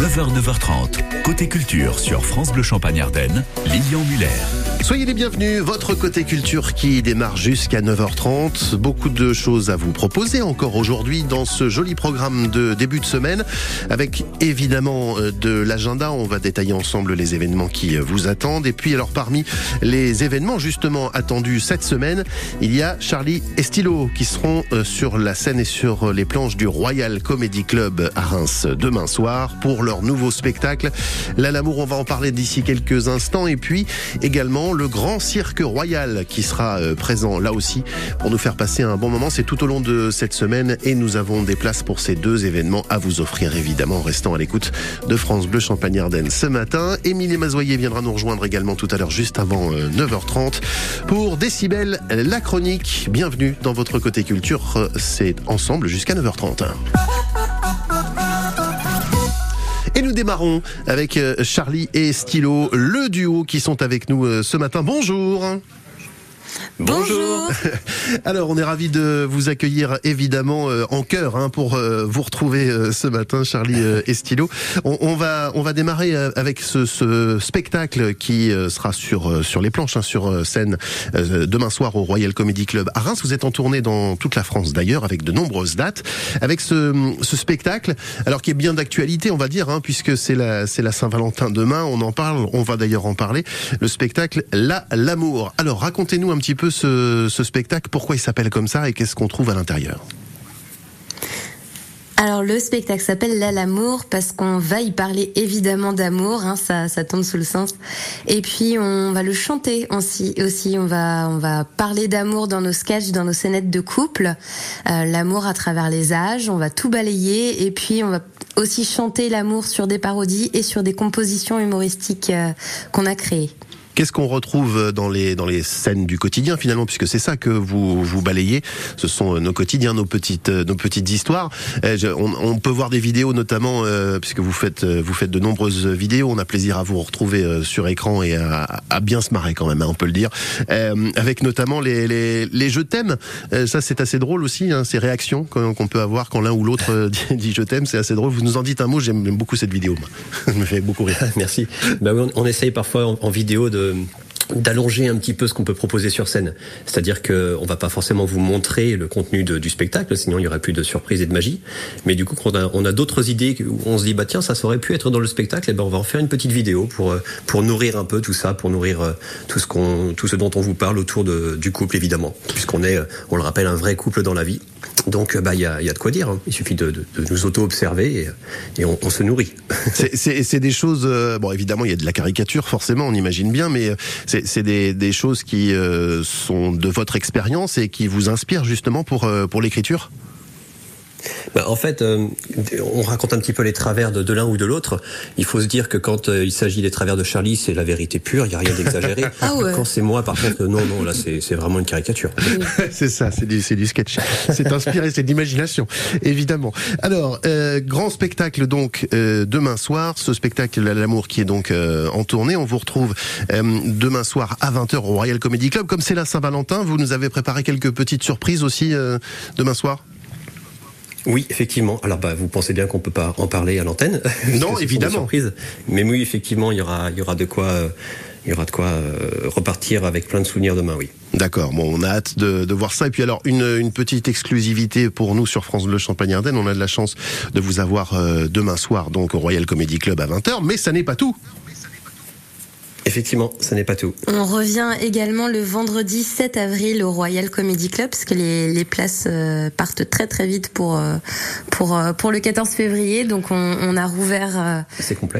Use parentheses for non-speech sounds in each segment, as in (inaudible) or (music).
9h, 9h30, côté culture sur France Bleu Champagne Ardenne, Lilian Muller. Soyez les bienvenus, votre côté culture qui démarre jusqu'à 9h30. Beaucoup de choses à vous proposer encore aujourd'hui dans ce joli programme de début de semaine avec évidemment euh, de l'agenda. On va détailler ensemble les événements qui euh, vous attendent. Et puis alors parmi les événements justement attendus cette semaine, il y a Charlie et Stylo qui seront euh, sur la scène et sur les planches du Royal Comedy Club à Reims demain soir pour leur nouveau spectacle. L'amour, on va en parler d'ici quelques instants. Et puis également le grand cirque royal qui sera euh, présent là aussi pour nous faire passer un bon moment. C'est tout au long de cette semaine et nous avons des places pour ces deux événements à vous offrir évidemment en restant à l'écoute de France Bleu Champagne-Ardenne ce matin. Émilie Mazoyer viendra nous rejoindre également tout à l'heure juste avant 9h30 euh, pour Décibel, la chronique. Bienvenue dans votre côté culture. C'est ensemble jusqu'à 9h30. Et nous démarrons avec euh, Charlie et Stylo, le duo qui sont avec nous euh, ce matin. Bonjour. Bonjour. (laughs) Alors, on est ravi de vous accueillir évidemment euh, en cœur hein, pour euh, vous retrouver euh, ce matin, Charlie et Stylo. On, on, va on va démarrer avec ce, ce spectacle qui sera sur sur les planches, hein, sur scène demain soir au Royal Comedy Club à Reims. Vous êtes en tournée dans toute la France d'ailleurs, avec de nombreuses dates, avec ce, ce spectacle, alors qui est bien d'actualité, on va dire, hein, puisque c'est la c'est la Saint-Valentin demain. On en parle, on va d'ailleurs en parler. Le spectacle l'amour. Alors, racontez-nous un petit peu ce, spectacle, pourquoi il s'appelle comme ça et qu'est-ce qu'on trouve à l'intérieur? Alors le spectacle s'appelle Là l'amour parce qu'on va y parler évidemment d'amour, hein, ça, ça tombe sous le sens. Et puis on va le chanter aussi. aussi on va on va parler d'amour dans nos sketchs, dans nos scénettes de couple, euh, l'amour à travers les âges. On va tout balayer et puis on va aussi chanter l'amour sur des parodies et sur des compositions humoristiques euh, qu'on a créées. Qu'est-ce qu'on retrouve dans les dans les scènes du quotidien finalement, puisque c'est ça que vous vous balayez. Ce sont nos quotidiens, nos petites nos petites histoires. Euh, on, peut voir des vidéos notamment euh, puisque vous faites vous faites de nombreuses vidéos. On a plaisir à vous retrouver euh, sur écran et à, bien se marrer quand même, hein, on peut le dire. Euh, avec notamment les les, les thèmes. Euh, ça c'est assez drôle aussi, hein, ces réactions qu'on peut avoir quand l'un ou l'autre (laughs) dit je t'aime. C'est assez drôle. Vous nous en dites un mot. J'aime beaucoup cette vidéo. Ça (laughs) me fait beaucoup rire. (laughs) Merci. Ben, on, on essaye parfois en vidéo de d'allonger un petit peu ce qu'on peut proposer sur scène. C'est-à-dire que on va pas forcément vous montrer le contenu du spectacle, sinon il y aurait plus de surprises et de magie. Mais du coup, on a, on a d'autres idées où on se dit bah tiens ça aurait pu être dans le spectacle, et ben on va en faire une petite vidéo pour pour nourrir un peu tout ça, pour nourrir tout ce qu'on tout ce dont on vous parle autour du couple évidemment, puisqu'on est on le rappelle un vrai couple dans la vie. Donc bah il y a, y a de quoi dire. Hein. Il suffit de, nous auto observer et, on, se nourrit. (laughs) C'est des choses bon évidemment il y a de la caricature forcément on imagine bien, mais c'est c'est des, des, choses qui euh, sont de votre expérience et qui vous inspirent justement pour, euh, pour l'écriture? Bah, en fait, euh, on raconte un petit peu les travers de, de l'un ou de l'autre. Il faut se dire que quand euh, il s'agit des travers de Charlie, c'est la vérité pure, il n'y a rien d'exagéré. (laughs) ah ouais. Quand c'est moi, par contre, non, non, là, c'est vraiment une caricature. (laughs) c'est ça, c'est du, du sketch. C'est inspiré, c'est de l'imagination, évidemment. Alors, euh, grand spectacle donc euh, demain soir, ce spectacle L'amour qui est donc euh, en tournée. On vous retrouve demain soir à 20h au Royal Comedy Club. Comme c'est la Saint-Valentin, vous nous avez préparé quelques petites surprises aussi demain soir? Oui, effectivement. Alors, bah, vous pensez bien qu'on peut pas en parler à l'antenne (laughs) Non, évidemment. Surprise. Mais oui, effectivement, il y aura, il y aura de quoi, euh, il y aura de quoi euh, repartir avec plein de souvenirs demain. Oui. D'accord. Bon, on a hâte de, de, voir ça. Et puis alors, une, une petite exclusivité pour nous sur France Bleu Champagne Ardenne. On a de la chance de vous avoir euh, demain soir, donc au Royal Comedy Club à 20h. Mais ça n'est pas tout. Effectivement, ça n'est pas tout. On revient également le vendredi 7 avril au Royal Comedy Club, parce que les, les places euh, partent très très vite pour, euh, pour, euh, pour le 14 février. Donc on, on a rouvert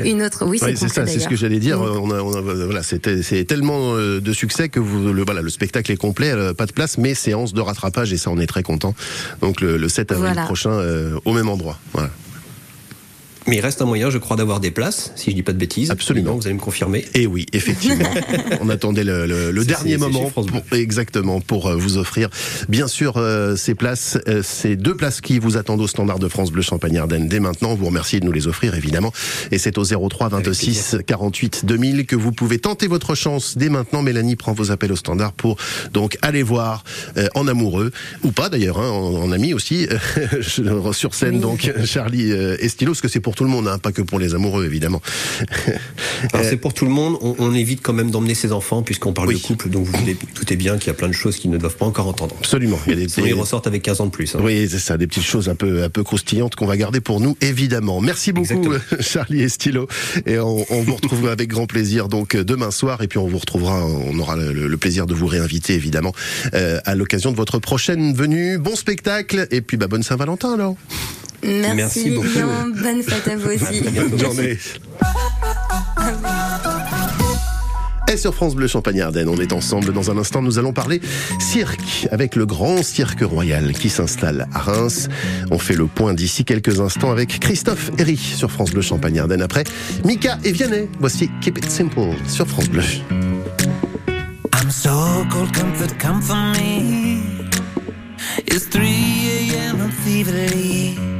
une autre. Oui, c'est ça, c'est ce que j'allais dire. Mm. On a, on a, voilà, c'est tellement de succès que vous, le, voilà, le spectacle est complet, pas de place, mais séance de rattrapage, et ça, on est très content. Donc le, le 7 avril voilà. prochain, au même endroit. Voilà. Mais il reste un moyen, je crois, d'avoir des places, si je dis pas de bêtises. Absolument. vous allez me confirmer. Et oui, effectivement. (laughs) On attendait le, le, le dernier moment, pour, exactement, pour euh, vous offrir, bien sûr, euh, ces places, euh, ces deux places qui vous attendent au standard de France Bleu Champagne Ardenne dès maintenant. Vous remercie de nous les offrir, évidemment. Et c'est au 03 26 48 2000 que vous pouvez tenter votre chance dès maintenant. Mélanie prend vos appels au standard pour donc aller voir euh, en amoureux ou pas d'ailleurs, hein, en, en, ami aussi (laughs) sur scène. Oui. Donc Charlie et Stylo, ce que c'est pour tout le monde, hein, pas que pour les amoureux, évidemment. (laughs) c'est pour tout le monde. On, évite quand même d'emmener ses enfants, puisqu'on parle de couple, donc vous doutez bien qu'il y a plein de choses qu'ils ne doivent pas encore entendre. Absolument. Il y a des, Sinon, ils ressortent avec 15 ans de plus. Hein. Oui, c'est ça, des petites choses un peu, un peu croustillantes qu'on va garder pour nous, évidemment. Merci beaucoup, (laughs) Charlie et Stylo. Et on, vous retrouvera avec grand plaisir donc demain soir. Et puis on vous retrouvera, on aura le, plaisir de vous réinviter, évidemment, euh, à l'occasion de votre prochaine venue. Bon spectacle. Et puis, bah, bonne Saint-Valentin, alors. Merci, beaucoup. bonne fête à vous aussi. bonne (laughs) journée. Et sur France Bleu Champagne-Ardenne, on est ensemble. Dans un instant, nous allons parler cirque avec le grand cirque royal qui s'installe à Reims. On fait le point d'ici quelques instants avec Christophe Herry sur France Bleu Champagne-Ardenne. Après, Mika et Vianney. Voici Keep It Simple sur France Bleu. I'm so cold, comfort, come for me. It's 3 a.m. thievery. Help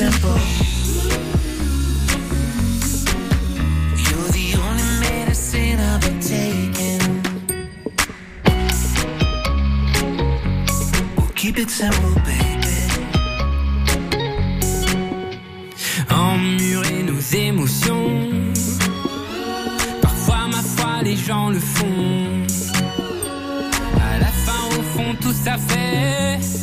Keep it simple. keep it simple, baby. Emmurer nos émotions. Parfois, ma foi, les gens le font. À la fin, au fond, tout ça fait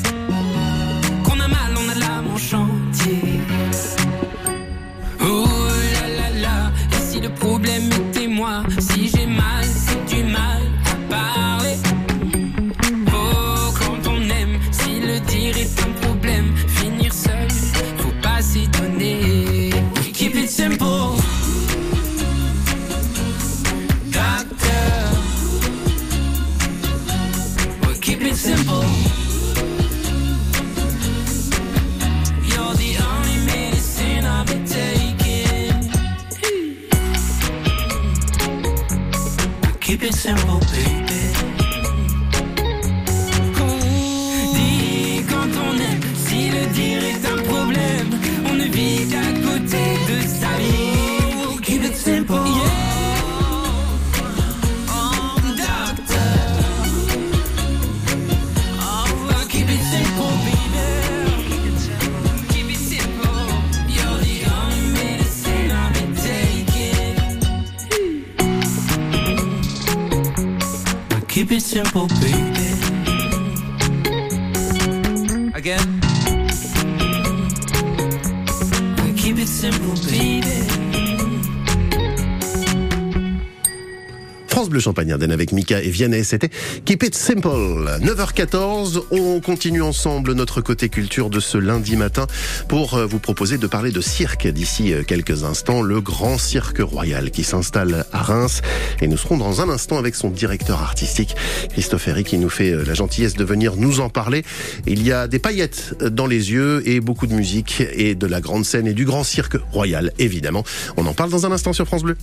Champagne Ardenne avec Mika et Vianney. C'était Keep It Simple. 9h14, on continue ensemble notre côté culture de ce lundi matin pour euh, vous proposer de parler de cirque d'ici euh, quelques instants. Le grand cirque royal qui s'installe à Reims. Et nous serons dans un instant avec son directeur artistique, Christophe Herry, qui nous fait euh, la gentillesse de venir nous en parler. Il y a des paillettes dans les yeux et beaucoup de musique et de la grande scène et du grand cirque royal, évidemment. On en parle dans un instant sur France Bleu.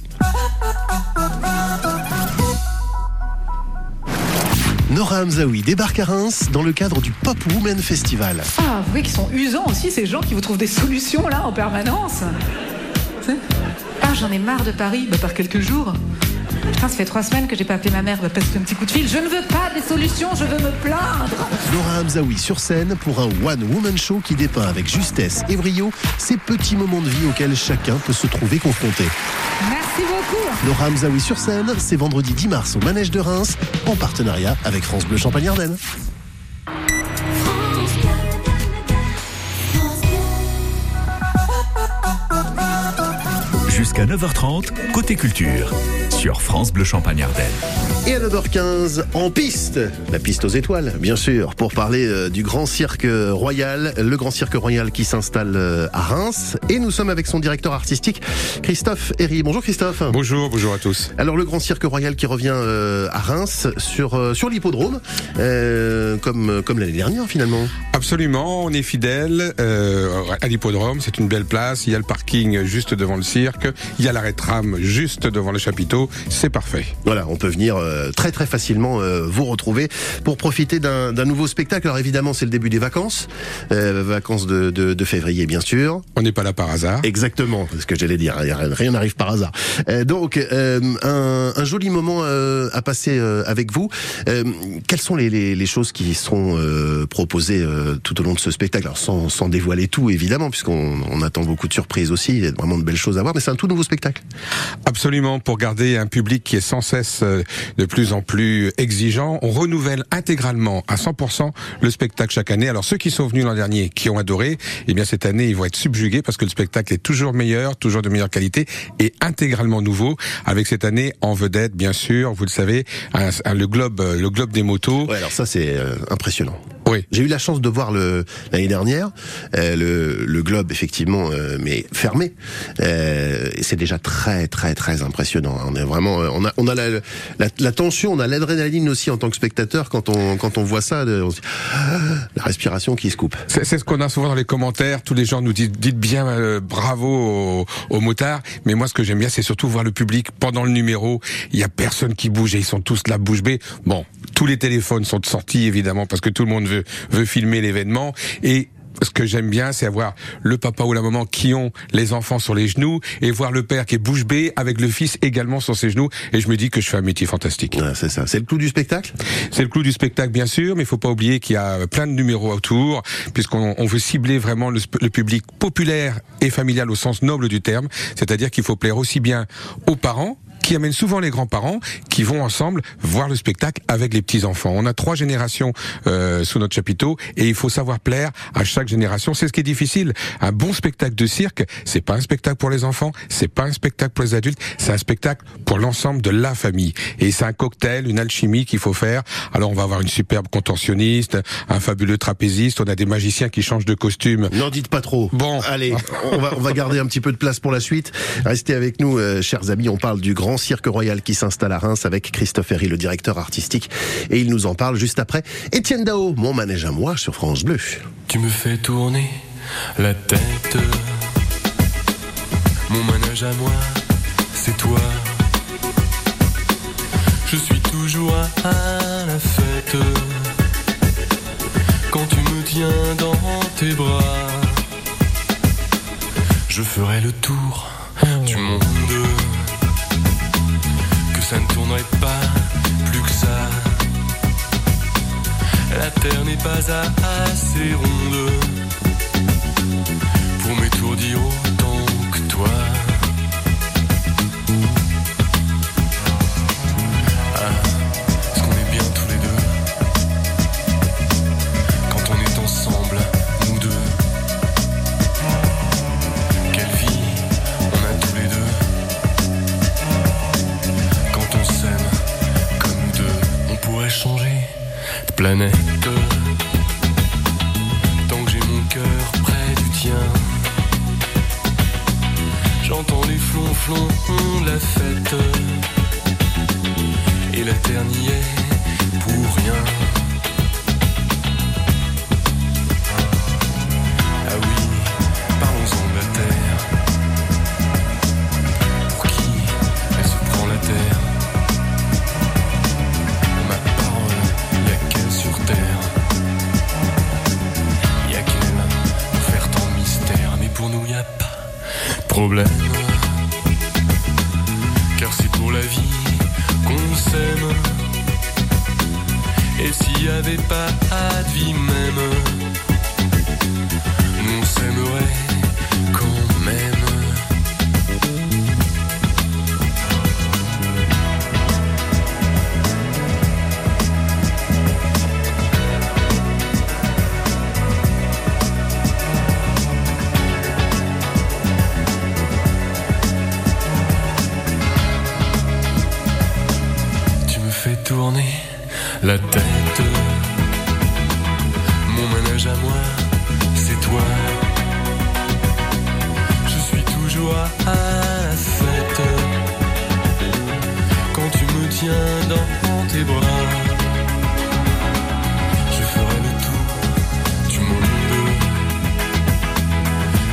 Nora Hamzaoui débarque à Reims dans le cadre du Pop Women Festival. Ah, vous voyez qu'ils sont usants aussi, ces gens qui vous trouvent des solutions là en permanence. Ah, j'en ai marre de Paris, bah, par quelques jours. Putain, ça fait trois semaines que j'ai pas appelé ma mère, bah, parce un petit coup de fil. Je ne veux pas des solutions, je veux me plaindre. Nora Hamzaoui sur scène pour un one-woman show qui dépeint avec justesse et brio ces petits moments de vie auxquels chacun peut se trouver confronté. Merci beaucoup. Nora Hamzaoui sur scène, c'est vendredi 10 mars au Manège de Reims, en partenariat avec France Bleu Champagne-Ardenne. Jusqu'à 9h30, côté culture, sur France Bleu Champagne-Ardenne. Et à 9h15, en piste, la piste aux étoiles, bien sûr, pour parler euh, du Grand Cirque Royal, le Grand Cirque Royal qui s'installe euh, à Reims. Et nous sommes avec son directeur artistique, Christophe Herry. Bonjour Christophe. Bonjour, bonjour à tous. Alors le Grand Cirque Royal qui revient euh, à Reims sur sur l'hippodrome, comme comme l'année dernière finalement. Absolument, on est fidèle à l'hippodrome. C'est une belle place. Il y a le parking juste devant le cirque. Il y a l'arrêt tram juste devant le chapiteau. C'est parfait. Voilà, on peut venir très très facilement euh, vous retrouver pour profiter d'un nouveau spectacle. Alors évidemment, c'est le début des vacances, euh, vacances de, de, de, février bien sûr. On n'est pas là par hasard. Exactement, ce que j'allais dire. Rien n'arrive par hasard. donc un, un, joli moment à passer avec vous. quelles sont les, les, les, choses qui seront proposées tout au long de ce spectacle? Alors sans, sans dévoiler tout évidemment, puisqu'on on attend beaucoup de surprises aussi. Il y a vraiment de belles choses à voir, mais c'est un tout nouveau spectacle. Absolument, pour garder un public qui est sans cesse de de plus en plus exigeant. On renouvelle intégralement à 100% le spectacle chaque année. Alors ceux qui sont venus l'an dernier, qui ont adoré, eh bien cette année ils vont être subjugués parce que le spectacle est toujours meilleur, toujours de meilleure qualité et intégralement nouveau. Avec cette année en vedette, bien sûr, vous le savez, le globe, le globe des motos. Alors ça c'est euh, impressionnant. Oui. J'ai eu la chance de voir le l'année dernière euh, le, le, globe effectivement, euh, mais fermé. Euh, c'est déjà très très très impressionnant. On est vraiment, on a on a la, la, la tension, on a l'adrénaline aussi en tant que spectateur quand on quand on voit ça. On se dit, ah, la respiration qui se coupe. C'est ce qu'on a souvent dans les commentaires. Tous les gens nous disent dites bien euh, bravo aux, aux, motards. Mais moi, ce que j'aime bien, c'est surtout voir le public pendant le numéro. Il y a personne qui bouge et ils sont tous là bouche bée. Bon, tous les téléphones sont sortis évidemment parce que tout le monde veut veut filmer l'événement et ce que j'aime bien, c'est avoir le papa ou la maman qui ont les enfants sur les genoux et voir le père qui est bouche bée avec le fils également sur ses genoux. Et je me dis que je fais un métier fantastique. c'est ça. C'est le clou du spectacle? C'est le clou du spectacle, bien sûr, mais il faut pas oublier qu'il y a plein de numéros autour, puisqu'on veut cibler vraiment le, le public populaire et familial au sens noble du terme. C'est-à-dire qu'il faut plaire aussi bien aux parents qui amène souvent les grands-parents qui vont ensemble voir le spectacle avec les petits-enfants. On a trois générations euh, sous notre chapiteau et il faut savoir plaire à chaque génération. C'est ce qui est difficile. Un bon spectacle de cirque, c'est pas un spectacle pour les enfants, c'est pas un spectacle pour les adultes, c'est un spectacle pour l'ensemble de la famille. Et c'est un cocktail, une alchimie qu'il faut faire. Alors on va avoir une superbe contorsionniste, un fabuleux trapéziste, on a des magiciens qui changent de costume. N'en dites pas trop. Bon, allez, on va on va garder un petit peu de place pour la suite. Restez avec nous, euh, chers amis. On parle du grand cirque royal qui s'installe à Reims avec Christophe Herry, le directeur artistique. Et il nous en parle juste après. Étienne Dao, mon manège à moi sur France Bleu. Tu me fais tourner la tête. Mon manège à moi, c'est toi. Je suis toujours à la fête. Quand tu me tiens dans tes bras, je ferai le tour du monde ça ne tournerait pas plus que ça. La terre n'est pas assez ronde pour m'étourdir pleine Car c'est pour la vie qu'on s'aime. Et s'il n'y avait pas de vie même, on s'aimerait À moi, c'est toi. Je suis toujours à 7 quand tu me tiens dans tes bras. Je ferai le tour du monde,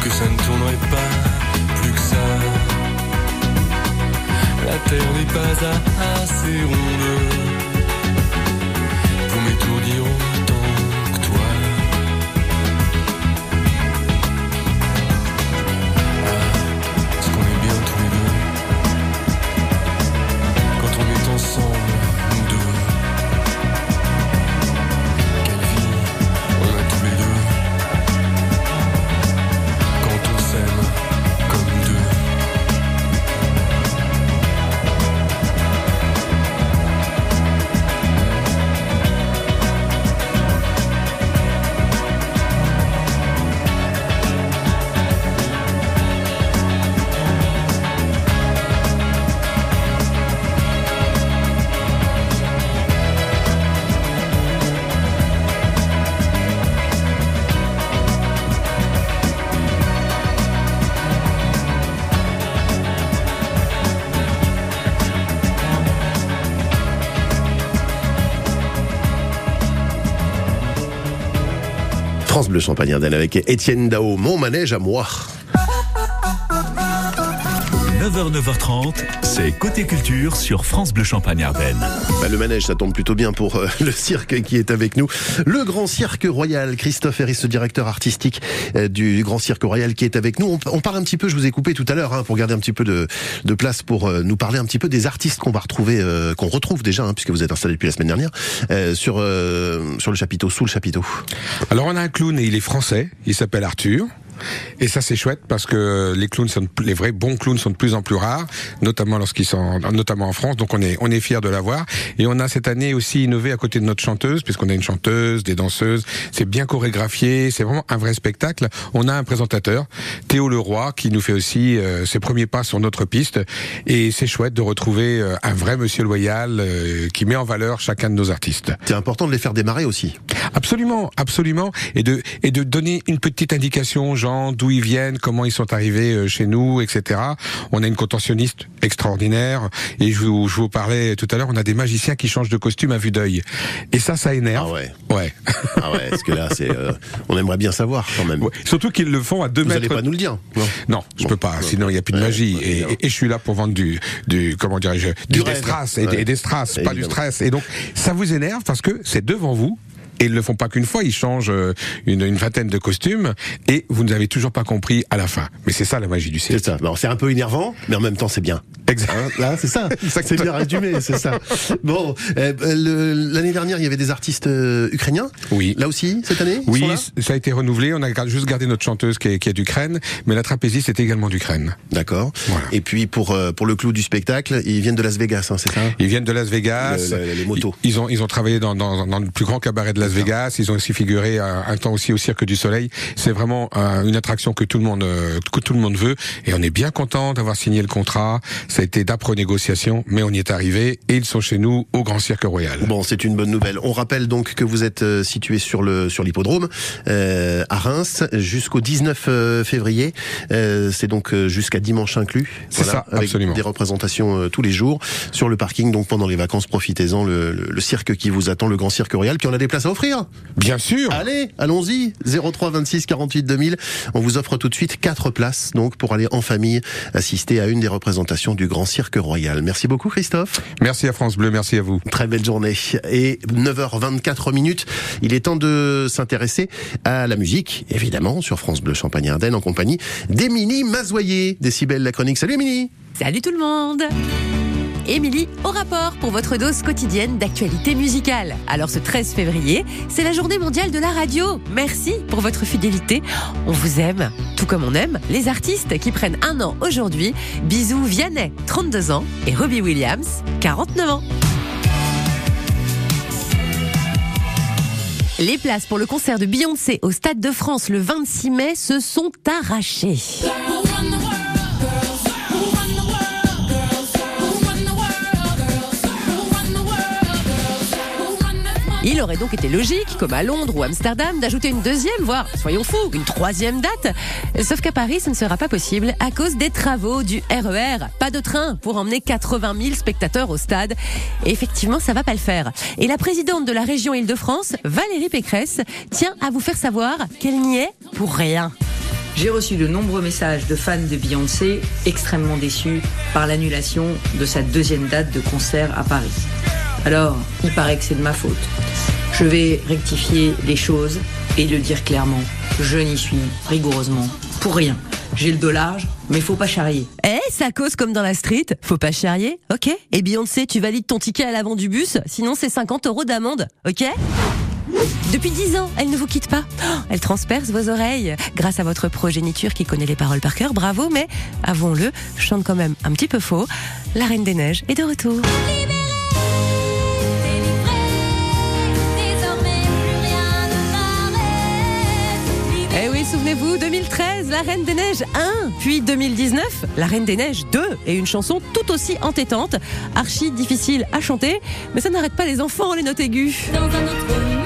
que ça ne tournerait pas plus que ça. La terre n'est pas assez ronde France Bleu Champagne Ardenne avec Étienne Dao, mon manège à moi. 9h, 9h30, c'est Côté Culture sur France Bleu Champagne Ardenne. Bah, le manège, ça tombe plutôt bien pour euh, (laughs) le cirque qui est avec nous. Le Grand Cirque Royal, Christophe Herris, le directeur artistique euh, du Grand Cirque Royal qui est avec nous. On, on parle un petit peu, je vous ai coupé tout à l'heure hein, pour garder un petit peu de, de place pour euh, nous parler un petit peu des artistes qu'on va retrouver, euh, qu'on retrouve déjà, hein, puisque vous êtes installé depuis la semaine dernière, euh, sur, euh, sur le chapiteau, sous le chapiteau. Alors on a un clown et il est français, il s'appelle Arthur. Et ça c'est chouette parce que les clowns sont les vrais bons clowns sont de plus en plus rares, notamment lorsqu'ils sont notamment en France. Donc on est on est fier de l'avoir et on a cette année aussi innové à côté de notre chanteuse puisqu'on a une chanteuse, des danseuses, c'est bien chorégraphié, c'est vraiment un vrai spectacle. On a un présentateur, Théo Leroy qui nous fait aussi euh, ses premiers pas sur notre piste et c'est chouette de retrouver euh, un vrai monsieur loyal euh, qui met en valeur chacun de nos artistes. C'est important de les faire démarrer aussi. Absolument, absolument, et de et de donner une petite indication gens d'où ils viennent, comment ils sont arrivés euh, chez nous, etc. On a une contentionniste extraordinaire, et je vous, je vous parlais tout à l'heure, on a des magiciens qui changent de costume à vue d'œil, et ça, ça énerve. Ah ouais. Ouais. Ah ouais, parce que là, c'est, euh, on aimerait bien savoir quand même. Ouais. Surtout qu'ils le font à deux Vous mètres. allez pas nous le dire Non. Non, je Bon. peux pas. Sinon, il y a plus de Ouais, magie. ouais, et, évidemment. et- et je suis là pour vendre du, du comment dirais-je, du, Du destras et, des strass, pas du stress. Et donc, ça vous énerve parce que c'est devant vous. Et ils le font pas qu'une fois, ils changent euh, une, une vingtaine de costumes et vous n'avez toujours pas compris à la fin. Mais c'est ça la magie du C'est cirque. ça. Bon, c'est un peu énervant, mais en même temps, c'est bien. Exact. Hein, là, c'est ça. (laughs) c'est bien résumé, c'est ça. Bon, euh, l'année dernière, il y avait des artistes euh, ukrainiens. Oui. Là aussi, cette année Oui, ça a été renouvelé. On a juste gardé notre chanteuse qui est, qui est d'Ukraine, mais la trapéziste est également d'Ukraine. D'accord. Voilà. Et puis pour euh, pour le clou du spectacle, ils viennent de Las Vegas, hein, c'est ça? Ils viennent de Las Vegas. Le- le- les motos. Ils, ils ont ils ont travaillé dans, dans, dans le plus grand cabaret de Las Vegas. Ils ont aussi figuré un, un temps aussi au Cirque du Soleil. C'est vraiment euh, une attraction que tout le monde euh, que tout le monde veut. Et on est bien content d'avoir signé le contrat. Ça a été d'âpres négociations, mais on y est arrivé et ils sont chez nous au Grand Cirque Royal. Bon, c'est une bonne nouvelle. On rappelle donc que vous êtes euh, situé sur le sur l'hippodrome euh, à Reims jusqu'au 19 euh, février. Euh, c'est donc jusqu'à dimanche inclus. C'est ça, avec absolument. Des représentations euh, tous les jours sur le parking. Donc pendant les vacances, profitez-en. Le, le- le cirque qui vous attend, le Grand Cirque Royal. Puis on a des places offrir. Bien sûr. Allez, allons-y. 03 26 48 2000. On vous offre tout de suite quatre places donc pour aller en famille assister à une des représentations du Grand Cirque Royal. Merci beaucoup Christophe. Merci à France Bleu. Merci à vous. Très belle journée. Et 9h24 minutes, il est temps de s'intéresser à la musique, évidemment, sur France Bleu Champagne Ardenne en compagnie d'Émilie Mazoyer, Décibel la chronique. Salut Émilie Salut tout le monde Émilie, au rapport pour votre dose quotidienne d'actualité musicale. Alors ce 13 février, c'est la journée mondiale de la radio. Merci pour votre fidélité. On vous aime, tout comme on aime les artistes qui prennent un an aujourd'hui. Bisous Vianney, 32 ans, et Robbie Williams, 49 ans. Les places pour le concert de Beyoncé au Stade de France le 26 mai se sont arrachées. Il aurait donc été logique, comme à Londres ou Amsterdam, d'ajouter une deuxième, voire, soyons fous, une troisième date. Sauf qu'à Paris, ce ne sera pas possible à cause des travaux du RER. Pas de train pour emmener 80 000 spectateurs au stade. Effectivement, ça va pas le faire. Et la présidente de la région Île-de-France, Valérie Pécresse, tient à vous faire savoir qu'elle n'y est pour rien. J'ai reçu de nombreux messages de fans de Beyoncé extrêmement déçus par l'annulation de sa deuxième date de concert à Paris. Alors, il paraît que c'est de ma faute. Je vais rectifier les choses et le dire clairement. Je n'y suis rigoureusement pour rien. J'ai le dos large, mais faut pas charrier. Eh, ça cause comme dans la street, faut pas charrier, ok Et Beyoncé, tu valides ton ticket à l'avant du bus, sinon c'est 50 euros d'amende, ok depuis 10 ans, elle ne vous quitte pas. Oh, elle transperce vos oreilles. Grâce à votre progéniture qui connaît les paroles par cœur, bravo, mais avouons-le, chante quand même un petit peu faux. La Reine des Neiges est de retour. Oui, souvenez-vous, 2013, La Reine des Neiges 1, puis 2019, La Reine des Neiges 2, et une chanson tout aussi entêtante, archi difficile à chanter, mais ça n'arrête pas les enfants, les notes aiguës. Dans un autre monde,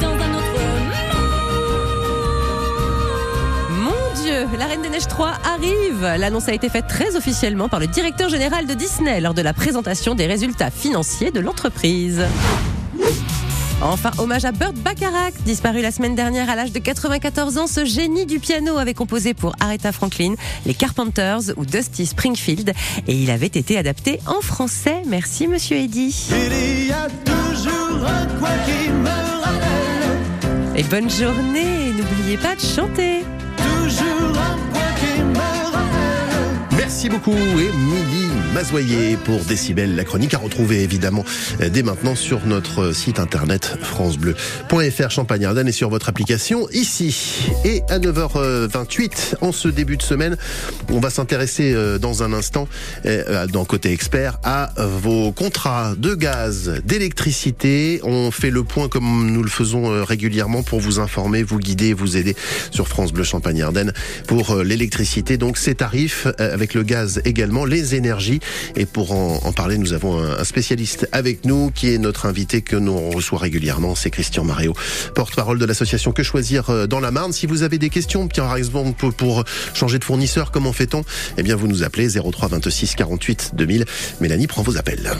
dans un autre Mon Dieu, La Reine des Neiges 3 arrive. L'annonce a été faite très officiellement par le directeur général de Disney lors de la présentation des résultats financiers de l'entreprise. Enfin, hommage à Burt Bacharach, disparu la semaine dernière à l'âge de 94 ans. Ce génie du piano avait composé pour Aretha Franklin, les Carpenters ou Dusty Springfield et il avait été adapté en français. Merci, monsieur Eddy. Il y a toujours un quoi qui me. Et bonne journée. N'oubliez pas de chanter. Toujours un Merci beaucoup, Émilie Mazoyer pour Décibel, la chronique à retrouver évidemment euh, dès maintenant sur notre site internet francebleu.fr Champagne-Ardenne et sur votre application ici. Et à 9h28, en ce début de semaine, on va s'intéresser euh, dans un instant, euh, dans Côté Expert, à vos contrats de gaz, d'électricité. On fait le point comme nous le faisons euh, régulièrement pour vous informer, vous guider, vous aider sur France Bleu Champagne-Ardenne pour euh, l'électricité. Donc ces tarifs, euh, le gaz également, les énergies. Et pour en, en parler, nous avons un, spécialiste avec nous qui est notre invité que nous reçoit régulièrement, c'est Christian Maréo, porte-parole de l'association Que Choisir euh, dans la Marne. Si vous avez des questions, par exemple pour changer de fournisseur, comment fait-on? Eh bien, vous nous appelez 03 26 48 2000. Mélanie prend vos appels.